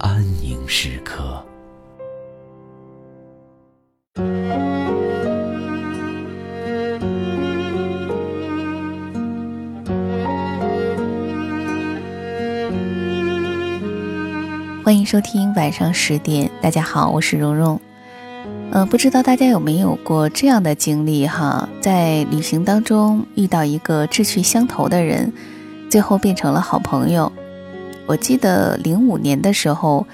安宁时刻。欢迎收听晚上十点，大家好，我是蓉蓉。呃，不知道大家有没有过这样的经历哈，在旅行当中遇到一个志趣相投的人，最后变成了好朋友。我记得零五年的时候，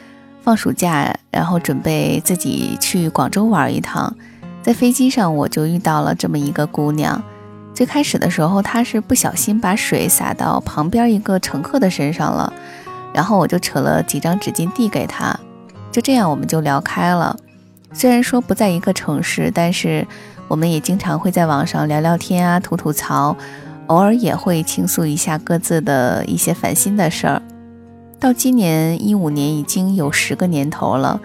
放暑假，然后准备自己去广州玩一趟，在飞机上我就遇到了这么一个姑娘。最开始的时候，她是不小心把水洒到旁边一个乘客的身上了，然后我就扯了几张纸巾递给她，就这样我们就聊开了。虽然说不在一个城市，但是我们也经常会在网上聊聊天啊，吐吐槽，偶尔也会倾诉一下各自的一些烦心的事儿。到今年一五年已经有十个年头了，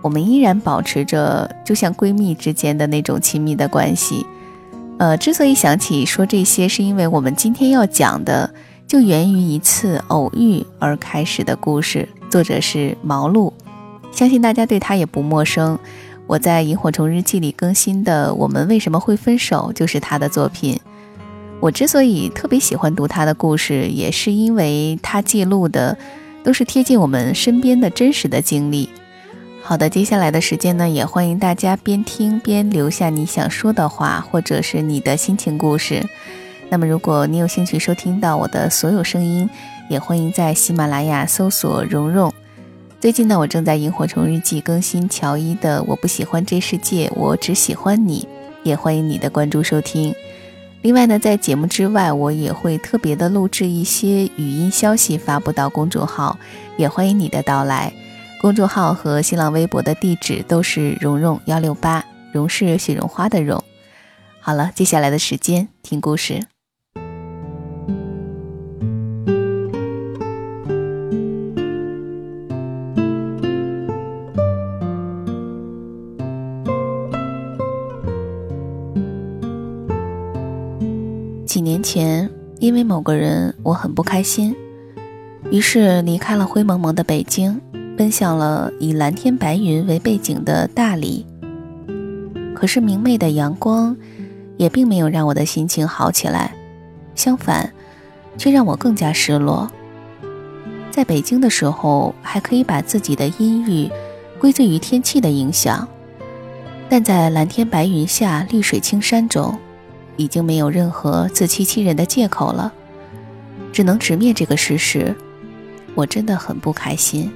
我们依然保持着就像闺蜜之间的那种亲密的关系。呃，之所以想起说这些，是因为我们今天要讲的就源于一次偶遇而开始的故事，作者是毛路，相信大家对他也不陌生。我在《萤火虫日记》里更新的《我们为什么会分手》就是他的作品。我之所以特别喜欢读他的故事，也是因为他记录的。都是贴近我们身边的真实的经历。好的，接下来的时间呢，也欢迎大家边听边留下你想说的话，或者是你的心情故事。那么，如果你有兴趣收听到我的所有声音，也欢迎在喜马拉雅搜索“蓉蓉”。最近呢，我正在《萤火虫日记》更新乔伊的《我不喜欢这世界，我只喜欢你》，也欢迎你的关注收听。另外呢，在节目之外，我也会特别的录制一些语音消息发布到公众号，也欢迎你的到来。公众号和新浪微博的地址都是蓉蓉幺六八，蓉是雪绒花的蓉。好了，接下来的时间听故事。前，因为某个人，我很不开心，于是离开了灰蒙蒙的北京，奔向了以蓝天白云为背景的大理。可是明媚的阳光，也并没有让我的心情好起来，相反，却让我更加失落。在北京的时候，还可以把自己的阴郁归罪于天气的影响，但在蓝天白云下，绿水青山中。已经没有任何自欺欺人的借口了，只能直面这个事实。我真的很不开心。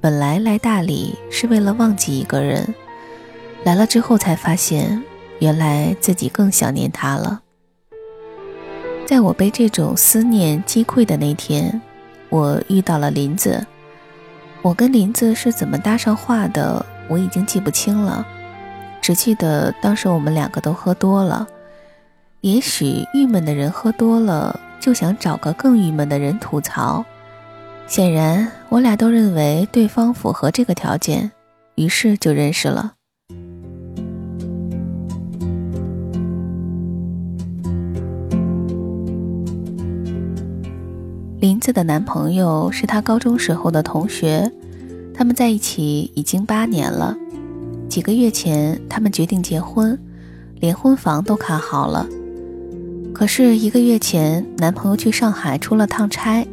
本来来大理是为了忘记一个人，来了之后才发现，原来自己更想念他了。在我被这种思念击溃的那天，我遇到了林子。我跟林子是怎么搭上话的，我已经记不清了，只记得当时我们两个都喝多了。也许郁闷的人喝多了，就想找个更郁闷的人吐槽。显然，我俩都认为对方符合这个条件，于是就认识了。子的男朋友是她高中时候的同学，他们在一起已经八年了。几个月前，他们决定结婚，连婚房都看好了。可是一个月前，男朋友去上海出了趟差，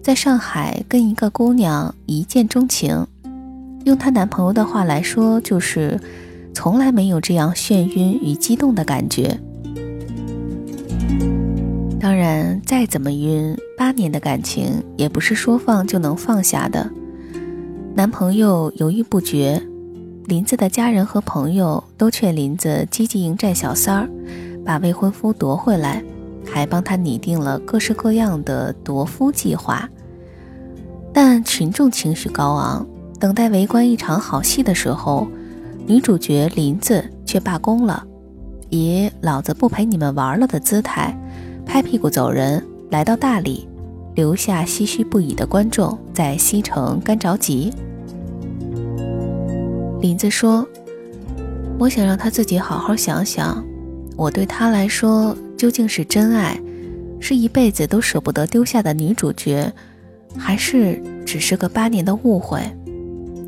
在上海跟一个姑娘一见钟情，用她男朋友的话来说，就是从来没有这样眩晕与激动的感觉。当然，再怎么晕，八年的感情也不是说放就能放下的。男朋友犹豫不决，林子的家人和朋友都劝林子积极迎战小三儿，把未婚夫夺回来，还帮他拟定了各式各样的夺夫计划。但群众情绪高昂，等待围观一场好戏的时候，女主角林子却罢工了，以“老子不陪你们玩了”的姿态，拍屁股走人，来到大理，留下唏嘘不已的观众在西城干着急。林子说：“我想让他自己好好想想，我对他来说究竟是真爱，是一辈子都舍不得丢下的女主角，还是只是个八年的误会？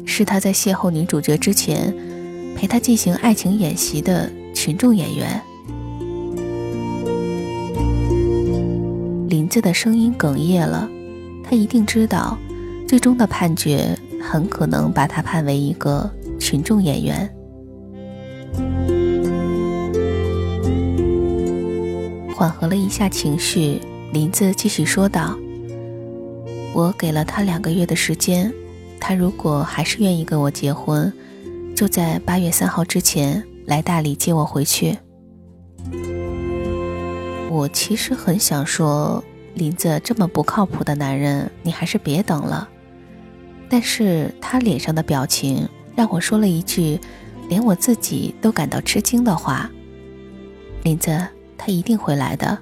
是他在邂逅女主角之前，陪她进行爱情演习的群众演员。”林子的声音哽咽了，他一定知道，最终的判决很可能把他判为一个。群众演员缓和了一下情绪，林子继续说道：“我给了他两个月的时间，他如果还是愿意跟我结婚，就在八月三号之前来大理接我回去。”我其实很想说，林子这么不靠谱的男人，你还是别等了。但是他脸上的表情。让我说了一句，连我自己都感到吃惊的话：“林子，他一定会来的。”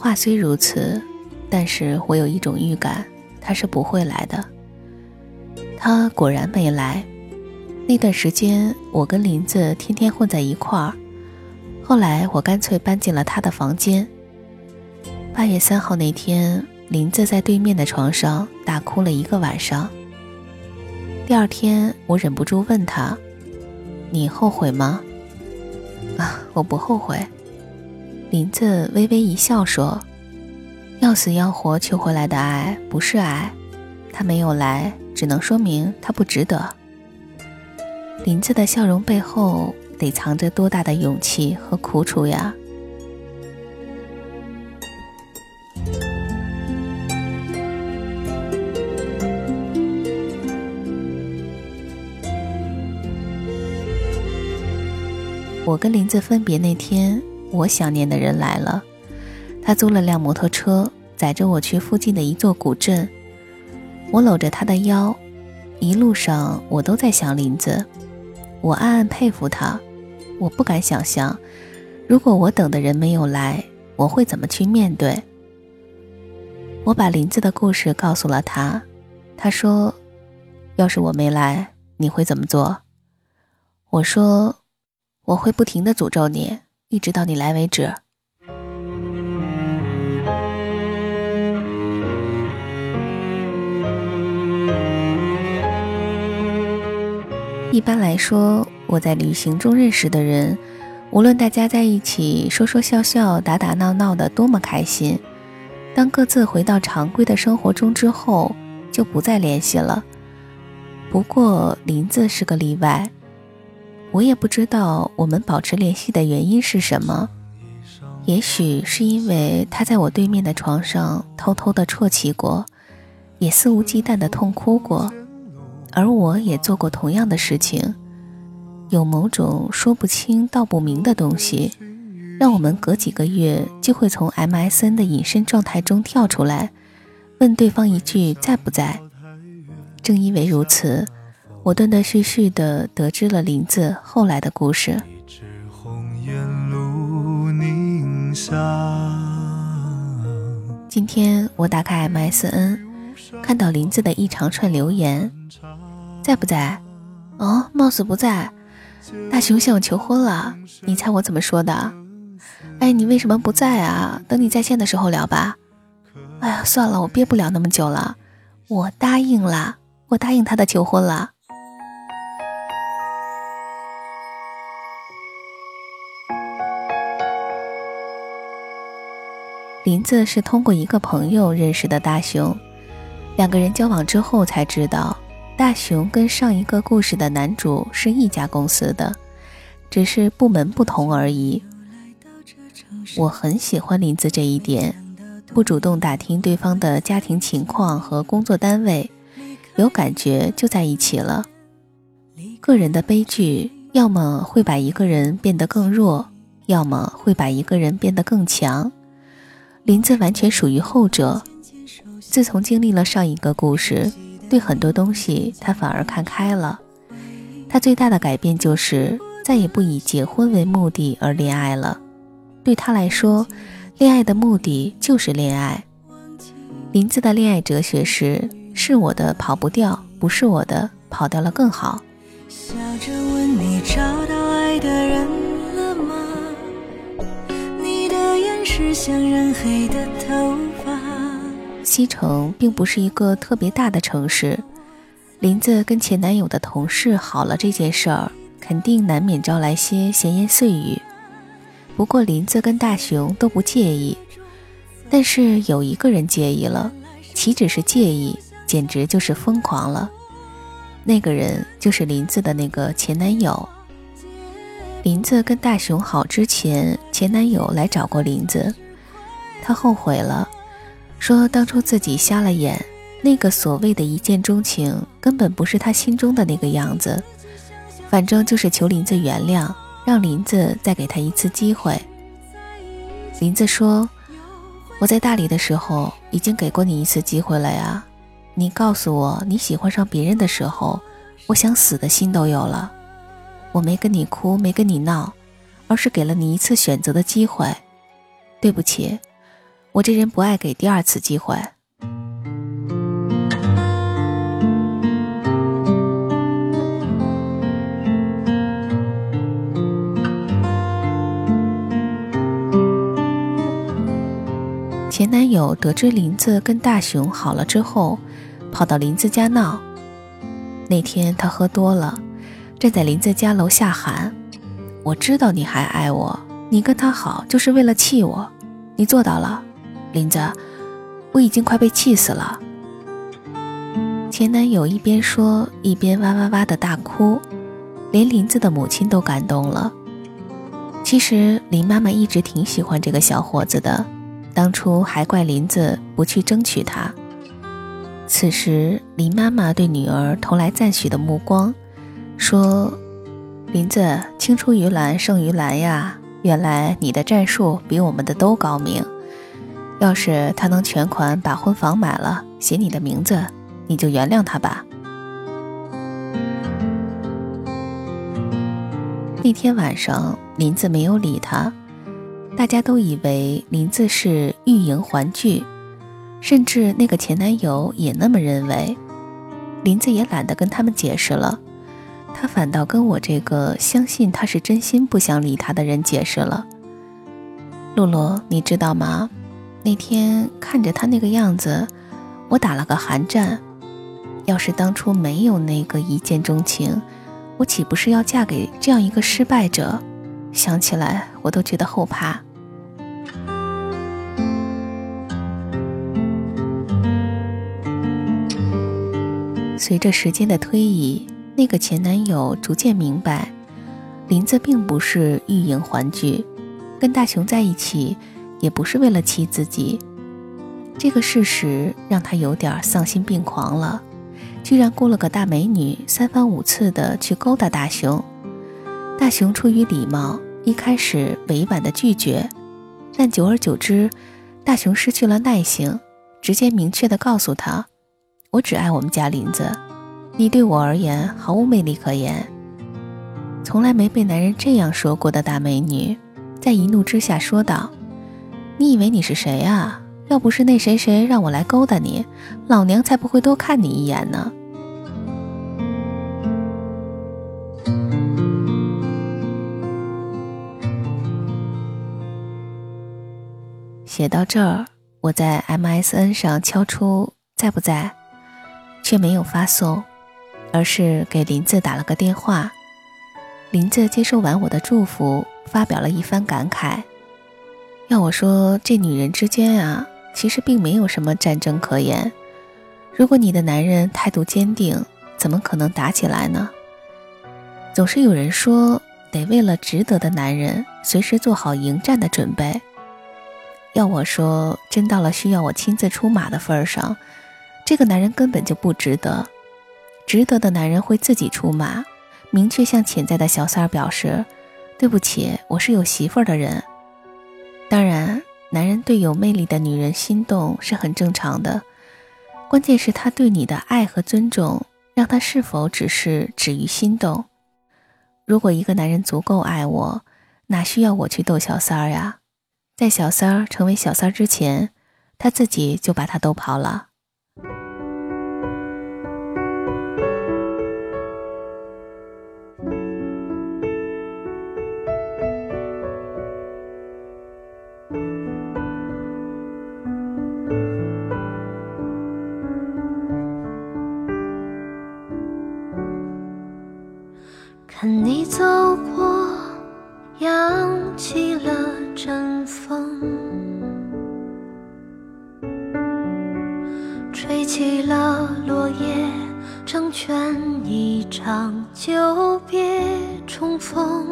话虽如此，但是我有一种预感，他是不会来的。他果然没来。那段时间，我跟林子天天混在一块儿。后来，我干脆搬进了他的房间。八月三号那天。林子在对面的床上大哭了一个晚上。第二天，我忍不住问他：“你后悔吗？”“啊，我不后悔。”林子微微一笑说：“要死要活求回来的爱不是爱，他没有来，只能说明他不值得。”林子的笑容背后得藏着多大的勇气和苦楚呀！我跟林子分别那天，我想念的人来了。他租了辆摩托车，载着我去附近的一座古镇。我搂着他的腰，一路上我都在想林子。我暗暗佩服他。我不敢想象，如果我等的人没有来，我会怎么去面对。我把林子的故事告诉了他。他说：“要是我没来，你会怎么做？”我说。我会不停的诅咒你，一直到你来为止。一般来说，我在旅行中认识的人，无论大家在一起说说笑笑、打打闹闹的多么开心，当各自回到常规的生活中之后，就不再联系了。不过林子是个例外。我也不知道我们保持联系的原因是什么，也许是因为他在我对面的床上偷偷的啜泣过，也肆无忌惮的痛哭过，而我也做过同样的事情。有某种说不清道不明的东西，让我们隔几个月就会从 MSN 的隐身状态中跳出来，问对方一句在不在。正因为如此。我断断续续的得知了林子后来的故事。今天我打开 MSN，看到林子的一长串留言，在不在？哦，貌似不在。大熊向我求婚了你猜我怎么说的？哎你为什么不在啊？等你在线的时候聊吧。哎呀算了我憋不了那么久了我答应了我答应他的求婚了。林子是通过一个朋友认识的大熊两个人交往之后才知道大雄跟上一个故事的男主是一家公司的，只是部门不同而已。我很喜欢林子这一点，不主动打听对方的家庭情况和工作单位，有感觉就在一起了。个人的悲剧，要么会把一个人变得更弱，要么会把一个人变得更强。林子完全属于后者。自从经历了上一个故事，对很多东西他反而看开了。他最大的改变就是再也不以结婚为目的而恋爱了。对他来说，恋爱的目的就是恋爱。林子的恋爱哲学是：是我的跑不掉，不是我的跑掉了更好。笑着问你找到爱的人了吗？西城并不是一个特别大的城市，林子跟前男友的同事好了这件事儿，肯定难免招来些闲言碎语。不过林子跟大雄都不介意，但是有一个人介意了，岂止是介意，简直就是疯狂了。那个人就是林子的那个前男友。林子跟大雄好之前，前男友来找过林子，他后悔了，说当初自己瞎了眼，那个所谓的一见钟情根本不是他心中的那个样子，反正就是求林子原谅，让林子再给他一次机会。林子说：“我在大理的时候已经给过你一次机会了呀，你告诉我你喜欢上别人的时候，我想死的心都有了。”我没跟你哭，没跟你闹，而是给了你一次选择的机会。对不起，我这人不爱给第二次机会。前男友得知林子跟大雄好了之后，跑到林子家闹。那天他喝多了。站在林子家楼下喊：“我知道你还爱我，你跟他好就是为了气我，你做到了，林子，我已经快被气死了。”前男友一边说一边哇哇哇的大哭，连林子的母亲都感动了。其实林妈妈一直挺喜欢这个小伙子的，当初还怪林子不去争取他。此时林妈妈对女儿投来赞许的目光。说：“林子青出于蓝胜于蓝呀！原来你的战术比我们的都高明。要是他能全款把婚房买了，写你的名字，你就原谅他吧。”那天晚上，林子没有理他，大家都以为林子是欲迎还拒，甚至那个前男友也那么认为。林子也懒得跟他们解释了。他反倒跟我这个相信他是真心不想理他的人解释了。露露，你知道吗？那天看着他那个样子，我打了个寒战。要是当初没有那个一见钟情，我岂不是要嫁给这样一个失败者？想起来我都觉得后怕。随着时间的推移。那个前男友逐渐明白，林子并不是欲迎还拒，跟大雄在一起也不是为了气自己。这个事实让他有点丧心病狂了，居然雇了个大美女，三番五次的去勾搭大雄。大雄出于礼貌，一开始委婉的拒绝，但久而久之，大雄失去了耐性，直接明确的告诉他：“我只爱我们家林子。”你对我而言毫无魅力可言，从来没被男人这样说过的大美女，在一怒之下说道：“你以为你是谁啊？要不是那谁谁让我来勾搭你，老娘才不会多看你一眼呢。”写到这儿，我在 MSN 上敲出“在不在”，却没有发送。而是给林子打了个电话，林子接受完我的祝福，发表了一番感慨。要我说，这女人之间啊，其实并没有什么战争可言。如果你的男人态度坚定，怎么可能打起来呢？总是有人说，得为了值得的男人，随时做好迎战的准备。要我说，真到了需要我亲自出马的份儿上，这个男人根本就不值得。值得的男人会自己出马，明确向潜在的小三儿表示：“对不起，我是有媳妇儿的人。”当然，男人对有魅力的女人心动是很正常的，关键是他对你的爱和尊重，让他是否只是止于心动。如果一个男人足够爱我，哪需要我去逗小三儿呀？在小三儿成为小三儿之前，他自己就把他逗跑了。了落叶，成全一场久别重逢，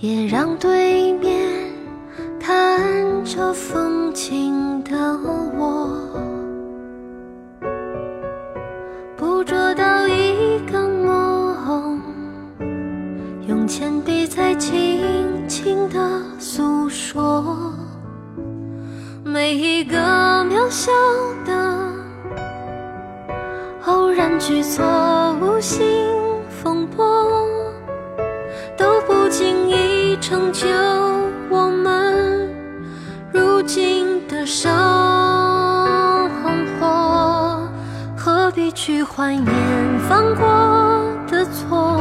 也让对面看着风景的我，渺小的偶然举措，无心风波，都不经意成就我们如今的生活。何必去怀念犯过的错？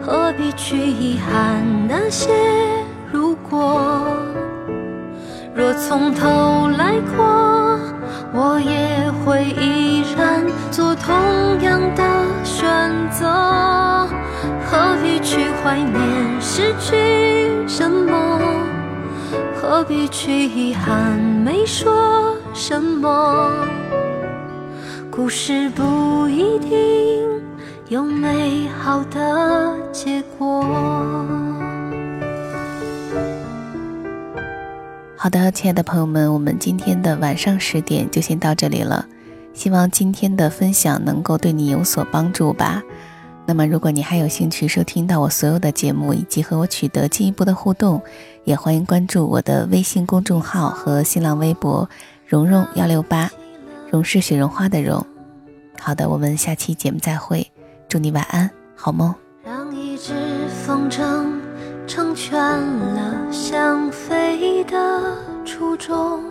何必去遗憾那些如果？从头来过，我也会依然做同样的选择。何必去怀念失去什么？何必去遗憾没说什么？故事不一定。有美好的结果。好的，亲爱的朋友们，我们今天的晚上十点就先到这里了。希望今天的分享能够对你有所帮助吧。那么，如果你还有兴趣收听到我所有的节目，以及和我取得进一步的互动，也欢迎关注我的微信公众号和新浪微博“蓉蓉幺六八”，蓉是雪绒花的蓉。好的，我们下期节目再会。祝你晚安，好梦。让一只风筝成全了想飞的初衷，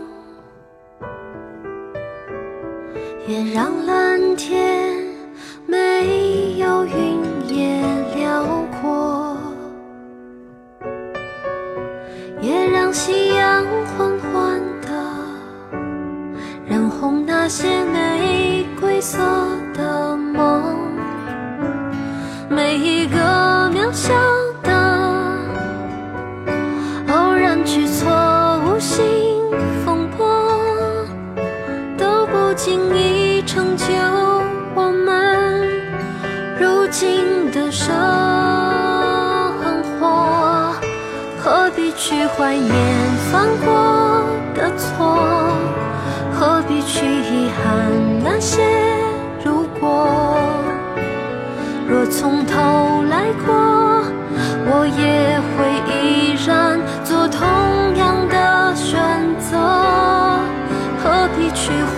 也让蓝天没有云也辽阔，也让夕阳缓缓的染红那些玫瑰色。轻易成就我们如今的生活。何必去怀念犯过的错？何必去遗憾那些如果？若从头来过，我也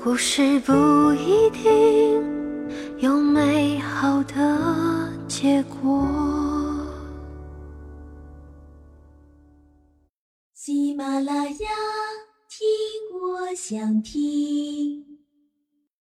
故事不一定有美好的结果。喜马拉雅，听我想听。